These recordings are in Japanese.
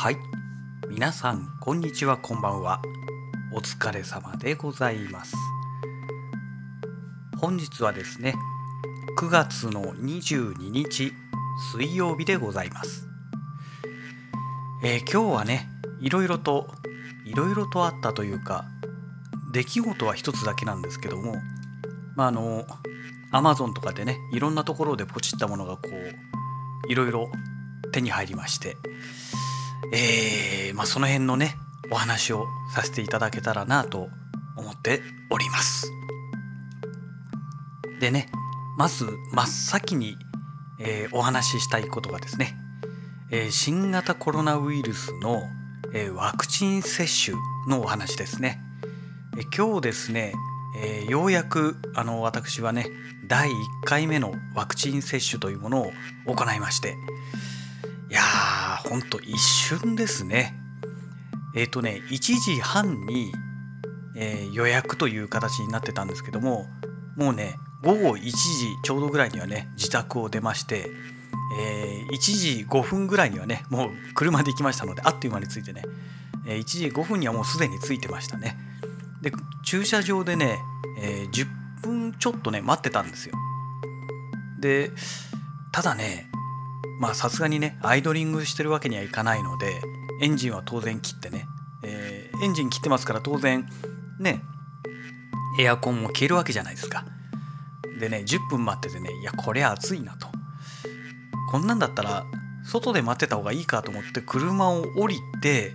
はい。皆さんこんにちはこんばんは。お疲れ様でございます。本日はですね9月の22日水曜日でございます。えー、今日はねいろいろといろいろとあったというか出来事は一つだけなんですけどもまああのアマゾンとかでねいろんなところでポチったものがこういろいろ手に入りましてえー、まあ、その辺のねお話をさせていただけたらなと思っております。でねまず真っ先に、えー、お話ししたいことがですね、えー、新型コロナウイルスの、えワクチン接種のお話ですね、え今日ですね、えようやくあの私はね第1回目のワクチン接種というものを行いましていやーほんと一瞬ですね。えっ、ー、とね1時半に、えー、予約という形になってたんですけどももうね午後1時ちょうどぐらいにはね自宅を出まして、えー、1時5分ぐらいにはねもう車で行きましたのであっという間に着いてね、え1時5分にはもうすでに着いてましたね。で駐車場でね、え10分ちょっとね待ってたんですよ。でただねまあさすがにねアイドリングしてるわけにはいかないのでエンジンは当然切ってね、えー、エンジン切ってますから当然ねエアコンも消えるわけじゃないですか。でね10分待っててねいやこれ暑いなと。こんなんだったら外で待ってた方がいいかと思って車を降りて、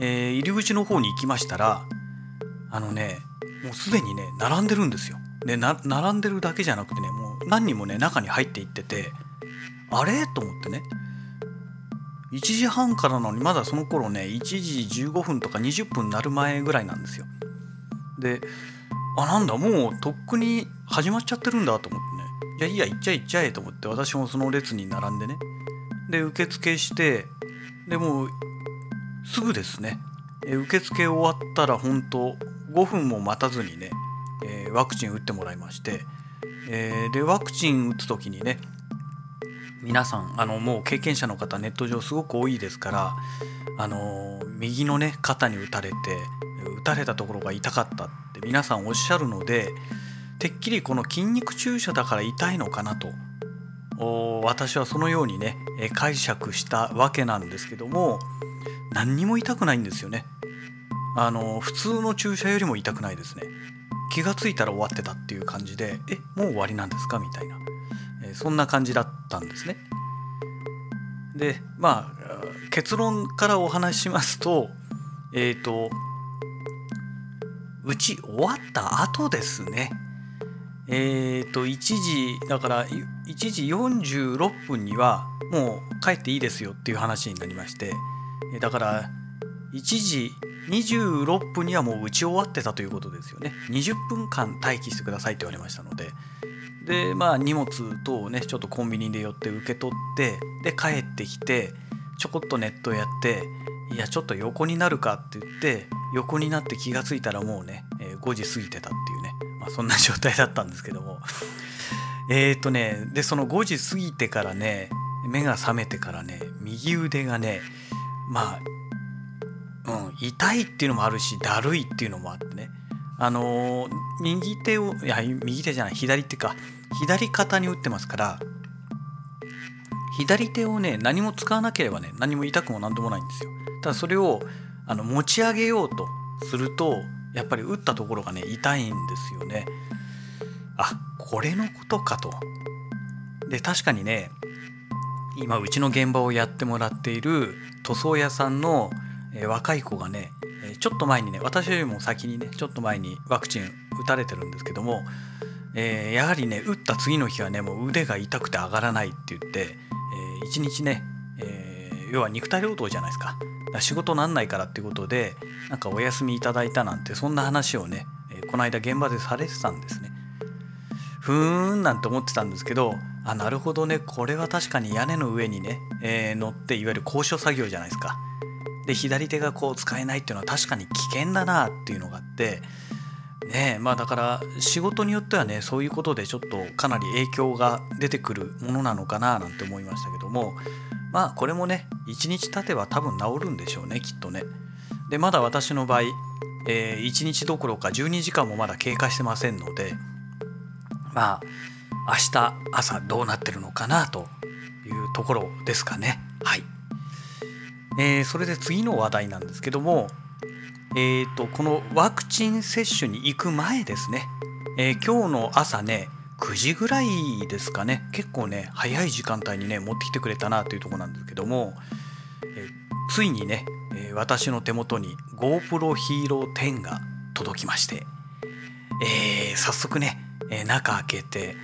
えー、入り口の方に行きましたらあのねもうすでにね並んでるんですよ。で並んでるだけじゃなくてねもう何人もね中に入っていっててあれ？と思ってね。1時半からなのにまだその頃ね1時15分とか20分なる前ぐらいなんですよ。であなんだもうとっくに始まっちゃってるんだと思ってね。じゃあいいや行っちゃえ行っちゃえと思って私もその列に並んでね。で受付してでもうすぐですね。受付終わったら本当5分も待たずにね、えー、ワクチン打ってもらいまして、えー、でワクチン打つ時にね皆さんあのもう経験者の方ネット上すごく多いですからあの右のね肩に打たれて打たれたところが痛かったって皆さんおっしゃるのでてっきりこの筋肉注射だから痛いのかなと私はそのようにね解釈したわけなんですけども何にも痛くないんですよね。あの普通の注射よりも痛くないですね。気が付いたら終わってたっていう感じでえもう終わりなんですか？みたいな。そんな感じだったんですね。でまあ結論からお話ししますとえっ、ー、とうち終わった後ですねえっ、ー、と1時だから1時46分にはもう帰っていいですよっていう話になりましてだから1時26分にはもう打ち終わってたということですよね20分間待機してくださいって言われましたのででまあ荷物等をねちょっとコンビニで寄って受け取ってで帰ってきてちょこっとネットやっていやちょっと横になるかって言って横になって気が付いたらもうね、え5時過ぎてたっていうね、まあ、そんな状態だったんですけども。えっとねでその5時過ぎてからね目が覚めてからね右腕がねまあ、うん、痛いっていうのもあるしだるいっていうのもあってねあの、右手をいや右手じゃない左手か。左肩に打ってますから左手をね何も使わなければね何も痛くも何ともないんですよ。ただそれをあの持ち上げようとするとやっぱり打ったところがね痛いんですよね。あこれのことかと。で確かにね今うちの現場をやってもらっている塗装屋さんの、若い子がねちょっと前にね私よりも先にねちょっと前にワクチン打たれてるんですけどもえー、やはりね打った次の日はねもう腕が痛くて上がらないって言って、えー、一日ね、えー、要は肉体労働じゃないですか。仕事なんないからっていうことでなんかお休みいただいたなんてそんな話をね、えー、この間現場でされてたんですね。ふーんなんて思ってたんですけどあなるほどねこれは確かに屋根の上にね、え、乗っていわゆる高所作業じゃないですか。で左手がこう使えないっていうのは確かに危険だなっていうのがあってねまあだから仕事によってはねそういうことでちょっとかなり影響が出てくるものなのかななんて思いましたけどもまあこれもね1日経てば多分治るんでしょうねきっとね。でまだ私の場合、えー、1日どころか12時間もまだ経過してませんのでまあ明日朝どうなってるのかなというところですかね。はい、えー、それで次の話題なんですけどもえーと、このワクチン接種に行く前ですね、えー、今日の朝ね9時ぐらいですかね。結構ね早い時間帯にね持ってきてくれたなというとこなんですけども、えー、ついにね、え、私の手元に GoPro Hero 10が届きまして、えー、早速ね、え中開けて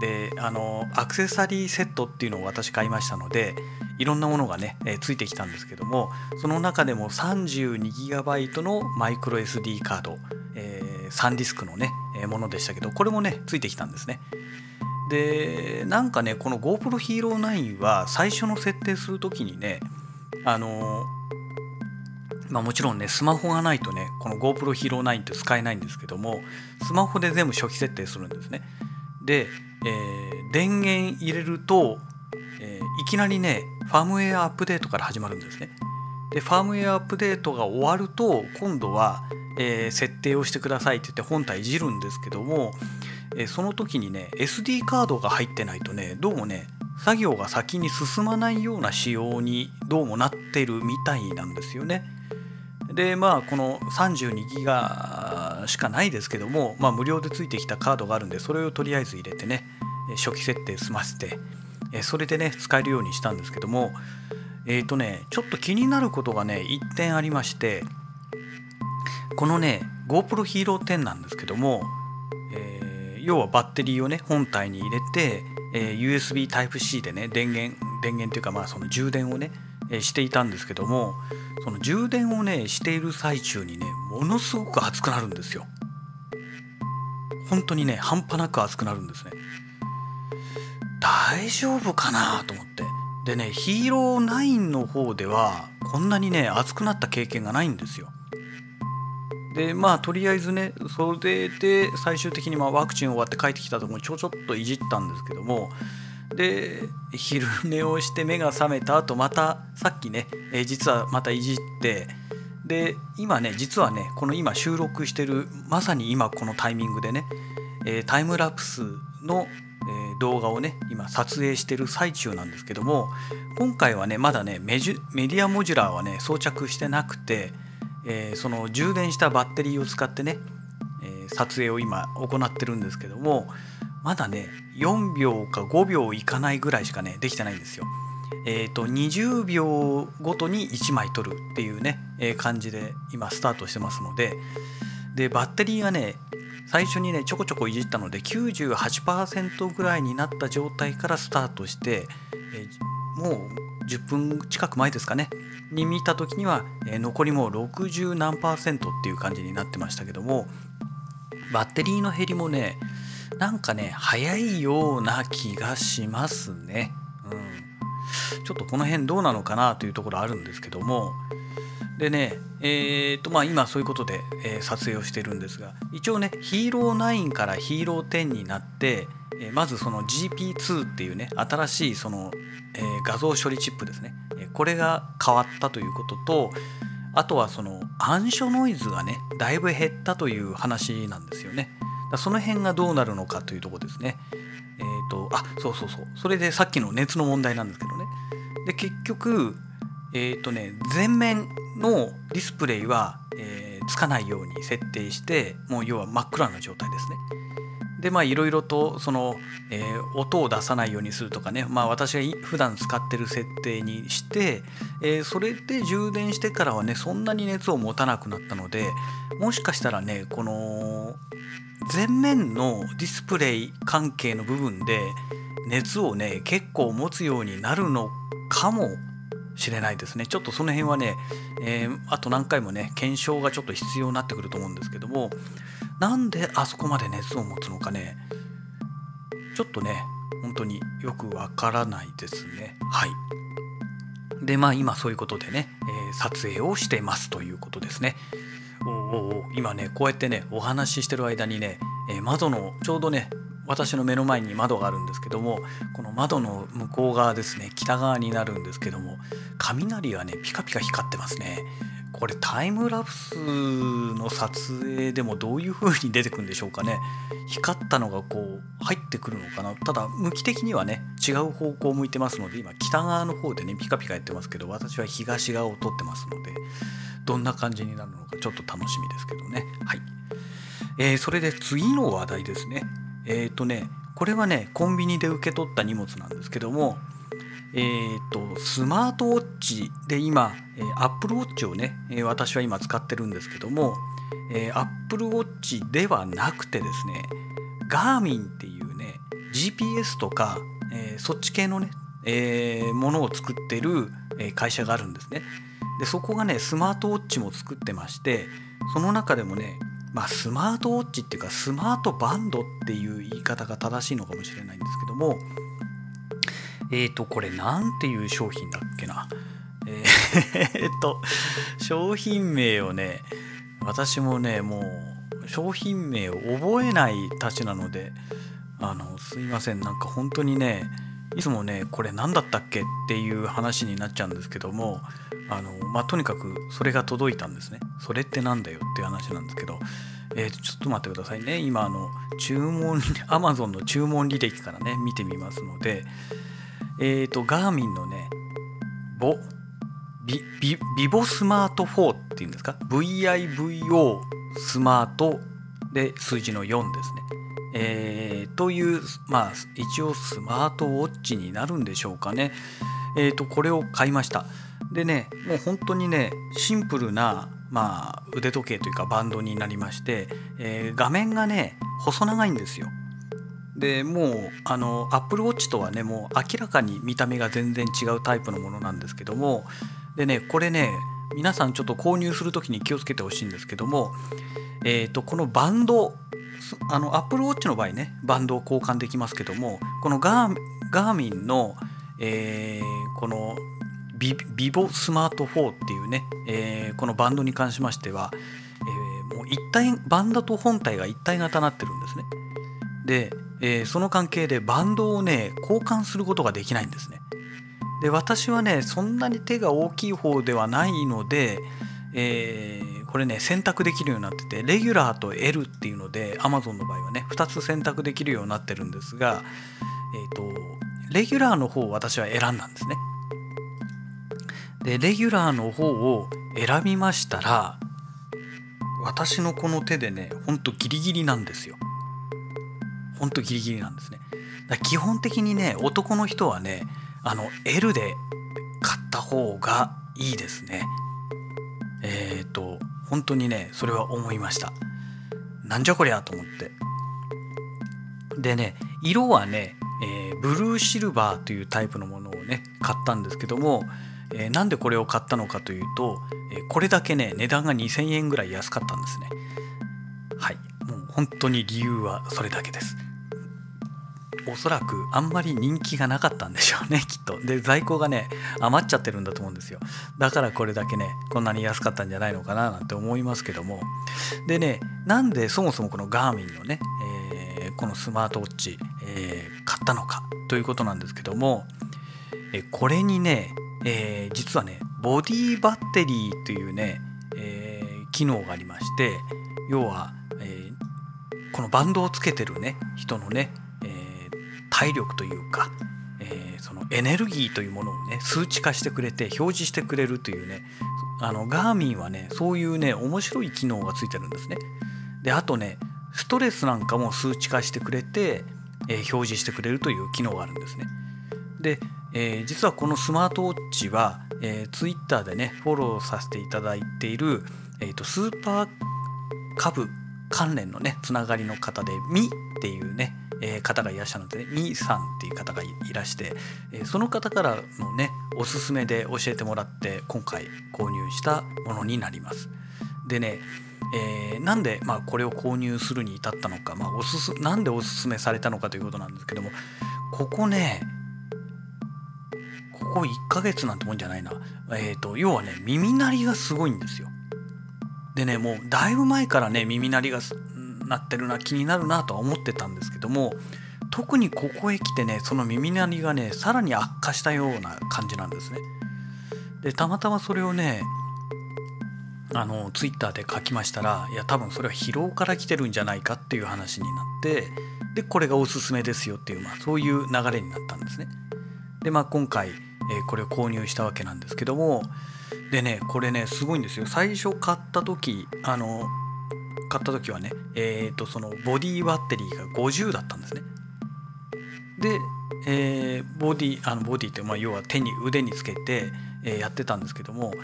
であのアクセサリーセットっていうのを私買いましたのでいろんなものがね、えー、ついてきたんですけどもその中でも 32GB のマイクロ SD カード、えー、サンディスクのね、え、ものでしたけどこれもねついてきたんですね。でなんかねこの GoPro Hero 9は最初の設定する時にねあのまあ、もちろんねスマホがないとねこの GoPro Hero 9って使えないんですけどもスマホで全部初期設定するんですね。で、えー、電源入れると、えー、いきなりねファームウェアアップデートから始まるんですね。でファームウェアアップデートが終わると今度は、えー、設定をしてくださいって言って本体いじるんですけども、えー、その時にね SD カードが入ってないとねどうもね作業が先に進まないような仕様にどうもなってるみたいなんですよね。でまあこの32ギガしかないですけども、まあ、無料でついてきたカードがあるんでそれをとりあえず入れてね初期設定済ませてえそれでね使えるようにしたんですけどもえっ、ー、とねちょっと気になることがね1点ありましてこのね GoPro Hero 10なんですけども、えー、要はバッテリーをね本体に入れて、えー、USB Type-C でね電源電源っていうかまあその充電をね、えしていたんですけどもその充電をねしている最中にねものすごく熱くなるんですよ。本当にね半端なく熱くなるんですね。大丈夫かなと思って。でねヒーロー9の方ではこんなにね熱くなった経験がないんですよ。でまあとりあえずねそれで最終的にまあワクチン終わって帰ってきたところにちょちょっといじったんですけどもで昼寝をして目が覚めた後またさっきね、え、実はまたいじってで今ね実はねこの今収録してるまさに今このタイミングでね、えー、タイムラプスの動画をね今撮影してる最中なんですけども今回はねまだねメジュメディアモジュラーはね装着してなくて、えー、その充電したバッテリーを使ってね、えー、撮影を今行ってるんですけどもまだね4秒か5秒いかないぐらいしかねできてないんですよ。えーと、20秒ごとに1枚取るっていうね、えー、感じで今スタートしてますのででバッテリーがね最初にねちょこちょこいじったので98%ぐらいになった状態からスタートして、え、もう10分近く前ですかねに見た時には、え、残りもう60何パーセントっていう感じになってましたけどもバッテリーの減りもねなんかね早いような気がしますね。うん、ちょっとこの辺どうなのかなというところあるんですけどもでね、えーとまあ、今そういうことで、えー、撮影をしてるんですが一応ねヒーロー9からヒーロー10になって、えー、まずその GP2 っていうね新しいその、えー、画像処理チップですね、えこれが変わったということとあとはその暗所ノイズがねだいぶ減ったという話なんですよね。だその辺がどうなるのかというとこですね。えっ、とあそうそうそう。それでさっきの熱の問題なんですけどね。で結局えっ、とね全面のディスプレイは、えー、つかないように設定してもう要は真っ暗な状態ですね。でまあいろいろとその、えー、音を出さないようにするとかねまあ私が普段使ってる設定にして、えー、それで充電してからはねそんなに熱を持たなくなったのでもしかしたらねこの前面のディスプレイ関係の部分で熱をね結構持つようになるのかもしれないですね。ちょっとその辺はね、えー、あと何回もね検証がちょっと必要になってくると思うんですけどもなんであそこまで熱を持つのかねちょっとね本当によくわからないですね。はい。でまあ今そういうことでね、えー、撮影をしてますということですね。おお今ねこうやってねお話ししてる間にね、えー、窓のちょうどね私の目の前に窓があるんですけどもこの窓の向こう側ですね北側になるんですけども雷がねピカピカ光ってますね。これタイムラプスの撮影でもどういう風に出てくるんでしょうかね。光ったのがこう入ってくるのかな。ただ向き的にはね違う方向を向いてますので今北側の方でねピカピカやってますけど私は東側を撮ってますのでどんな感じになるのかちょっと楽しみですけどね。はい、えー、それで次の話題ですね。えっ、ー、とねこれはねコンビニで受け取った荷物なんですけどもえーと、スマートウォッチで今、えー、Apple Watch をね、え、私は今使ってるんですけども、えー、Apple Watch ではなくてですね Garmin っていうね GPS とか、えー、そっち系のね、えー、ものを作ってる、会社があるんですね。でそこがねスマートウォッチも作ってましてその中でもねまあスマートウォッチっていうかスマートバンドっていう言い方が正しいのかもしれないんですけどもえっ、ー、と、これなんていう商品だっけな？えー、っと、商品名をね、私もね、もう、商品名を覚えないたちなので、あの、すいません、なんか本当にね、いつもね、これ何だったっけっていう話になっちゃうんですけども、あの、まあ、とにかくそれが届いたんですね。それって何だよっていう話なんですけど、えー、ちょっと待ってくださいね。今、あの、注文、Amazon の注文履歴からね、見てみますので、えっ、ー、と、ガーミンのね、ボ、ビ、ビ、ビボスマート4っていうんですか ?VIVO スマートで数字の4ですね。えー、という、まあ、一応スマートウォッチになるんでしょうかね。え、ー、と、これを買いました。でね、もう本当にね、シンプルな、まあ、腕時計というかバンドになりまして、えー、画面がね、細長いんですよ。でもうあの Apple Watch とはねもう明らかに見た目が全然違うタイプのものなんですけどもでねこれね皆さんちょっと購入する時に気をつけてほしいんですけども、えーと、このバンドあの Apple Watch の場合ねバンドを交換できますけどもこのガーガーミンの、えー、このビビボスマート4っていうね、えー、このバンドに関しましては、えー、もう一体バンドと本体が一体型になってるんですね。でえー、その関係でバンドをね交換することができないんですね。で私はねそんなに手が大きい方ではないので、えー、これね選択できるようになっててレギュラーと L っていうので Amazon の場合はね2つ選択できるようになってるんですが、えーと、レギュラーの方を私は選んだんですね。でレギュラーの方を選びましたら私のこの手でねほんとギリギリなんですよ。ほんとギリギリなんですね。だ基本的にね男の人はねあの L で買った方がいいですね。えっ、ー、と本当にねそれは思いました。なんじゃこりゃと思って。でね色はね、えー、ブルーシルバーというタイプのものをね買ったんですけども、えー、なんでこれを買ったのかというと、えー、これだけね値段が2000円ぐらい安かったんですね。はいもう本当に理由はそれだけです。おそらくあんまり人気がなかったんでしょうね きっと。で在庫がね余っちゃってるんだと思うんですよ。だからこれだけねこんなに安かったんじゃないのかななんて思いますけども。でねなんでそもそもこのガーミンのね、えー、このスマートウォッチ、えー、買ったのかということなんですけども、えこれにね、えー、実はねボディバッテリーというね、え機能がありまして要は、えこのバンドをつけてるね人のね体力というか、えー、そのエネルギーというものをね数値化してくれて表示してくれるというねあのガーミンはねそういうね面白い機能がついてるんですね。であとねストレスなんかも数値化してくれて、えー、表示してくれるという機能があるんですね。で、えー、実はこのスマートウォッチは、えー、Twitter でねフォローさせていただいている、えーと、スーパー株関連のねつながりの方で「ミ」っていうねえー、方がいらっしゃるので、ね、みさんっていう方がいらして、えー、その方からのねおすすめで教えてもらって今回購入したものになります。でね、えー、なんで、まあ、これを購入するに至ったのか、まあ、おすすなんでおすすめされたのかということなんですけどもここねここ1ヶ月なんてもんじゃないな、えーと、要はね耳鳴りがすごいんですよ。でねもうだいぶ前からね耳鳴りがなってるな気になるなとは思ってたんですけども特にここへ来てねその耳鳴りがねさらに悪化したような感じなんですね。でたまたまそれをねあのツイッターで書きましたらいや多分それは疲労から来てるんじゃないかっていう話になってでこれがおすすめですよっていう、まあ、そういう流れになったんですね。でまあ今回、えー、これを購入したわけなんですけどもでねこれねすごいんですよ。最初買った時あの買った時はねえっ、ー、とそのボディバッテリーが50だったんですね。で、えー、ボディあのボディって、まあ、要は手に腕につけて、えー、やってたんですけども、え、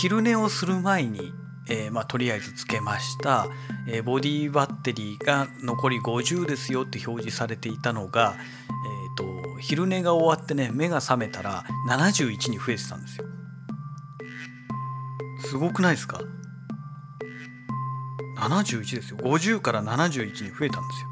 昼寝をする前に、えまあ、とりあえずつけました、え、ボディバッテリーが残り50ですよって表示されていたのが、えーと、昼寝が終わってね目が覚めたら71に増えてたんですよ。すごくないですか？71ですよ。50から71に増えたんですよ。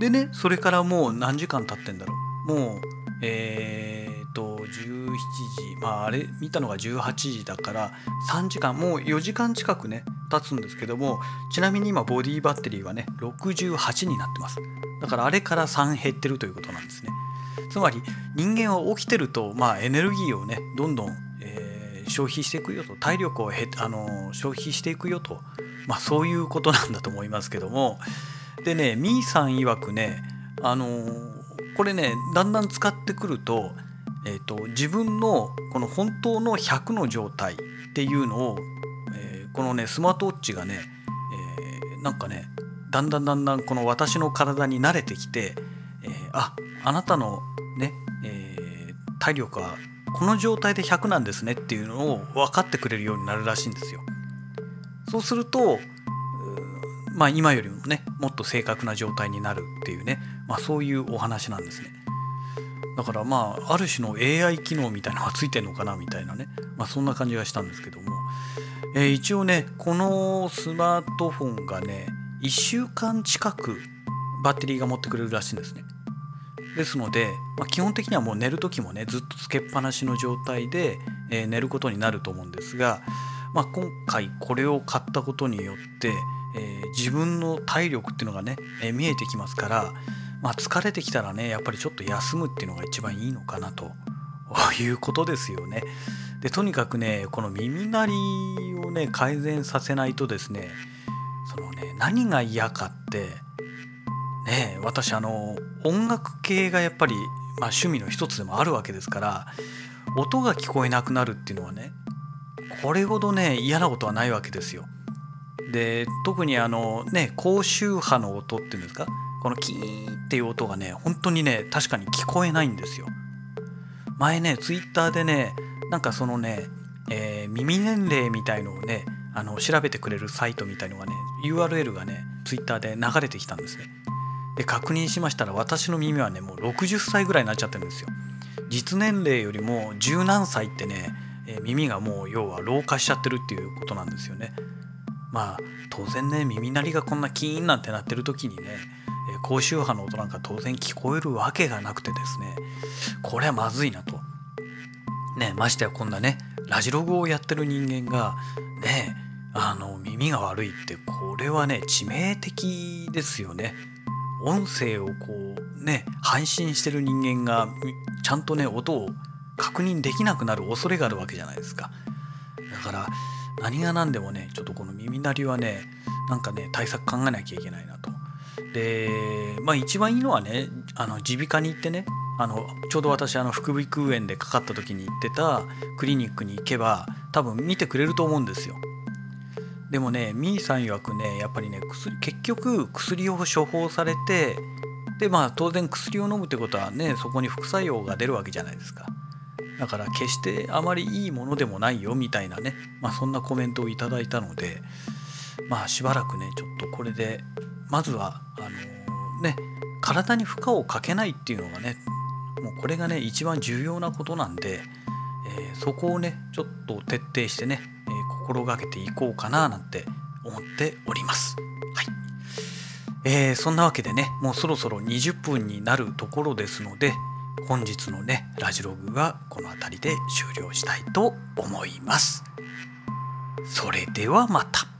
でねそれからもう何時間経ってんだろう。もうえー、っと17時まああれ見たのが18時だから3時間もう4時間近くね経つんですけどもちなみに今ボディバッテリーはね68になってます。だからあれから3減ってるということなんですね。つまり人間は起きてると、まあ、エネルギーをねどんどん、消費していくよと体力をへあの消費していくよと、まあ、そういうことなんだと思いますけども。でねみーさん曰くねあの、これねだんだん使ってくると,、えーと、自分のこの本当の100の状態っていうのを、えー、このねスマートウォッチがね、えー、なんかねだんだんだんだんこの私の体に慣れてきて、えー、ああなたのね、えー、体力はこの状態で100なんですねっていうのを分かってくれるようになるらしいんですよ。そうするとまあ、今よりもねもっと正確な状態になるっていうね、まあ、そういうお話なんですね。だからまあある種の AI 機能みたいなのがついてるのかなみたいなね、まあ、そんな感じがしたんですけども、えー、一応ねこのスマートフォンがね1週間近くバッテリーが持ってくれるらしいんですね。ですので、まあ、基本的にはもう寝る時もねずっとつけっぱなしの状態で、えー、寝ることになると思うんですが、まあ、今回これを買ったことによってえー、自分の体力っていうのがね、えー、見えてきますから、まあ、疲れてきたらねやっぱりちょっと休むっていうのが一番いいのかなと いうことですよね。でとにかくねこの耳鳴りをね改善させないとですねそのね何が嫌かってね。私あの音楽系がやっぱり、まあ、趣味の一つでもあるわけですから音が聞こえなくなるっていうのはねこれほどね嫌なことはないわけですよ。で特にあのね高周波の音っていうんですかこのキーンっていう音がね本当にね確かに聞こえないんですよ。前ねツイッターでねなんかそのね、えー、耳年齢みたいのをねあの調べてくれるサイトみたいのがね URL がねツイッターで流れてきたんですね。で確認しましたら私の耳はねもう60歳ぐらいになっちゃってるんですよ実年齢よりも十何歳ってね、耳がもう要は老化しちゃってるっていうことなんですよねまあ当然ね耳鳴りがこんなキーンなんてなってる時にね高周波の音なんか当然聞こえるわけがなくてですねこれはまずいなと。ねましてやこんなねラジログをやってる人間がねあの耳が悪いってこれはね致命的ですよね。音声をこうね配信してる人間がちゃんとね音を確認できなくなる恐れがあるわけじゃないですか。だから何が何でもねちょっとこの耳鳴りはねなんかね対策考えなきゃいけないなと。でまあ一番いいのはね耳鼻科に行ってねあのちょうど私あの副鼻腔炎でかかった時に行ってたクリニックに行けば多分見てくれると思うんですよ。でもねみーさん曰くねやっぱりね薬結局薬を処方されてでまあ当然薬を飲むってことはねそこに副作用が出るわけじゃないですか。だから決してあまりいいものでもないよみたいなね、まあ、そんなコメントをいただいたのでまあしばらくねちょっとこれでまずはあのー、ね体に負荷をかけないっていうのがねもうこれがね一番重要なことなんで、えー、そこをねちょっと徹底してね、心がけていこうかななんて思っております。はいえー、そんなわけでねもうそろそろ20分になるところですので本日のねラジログはこの辺りで終了したいと思います。それではまた。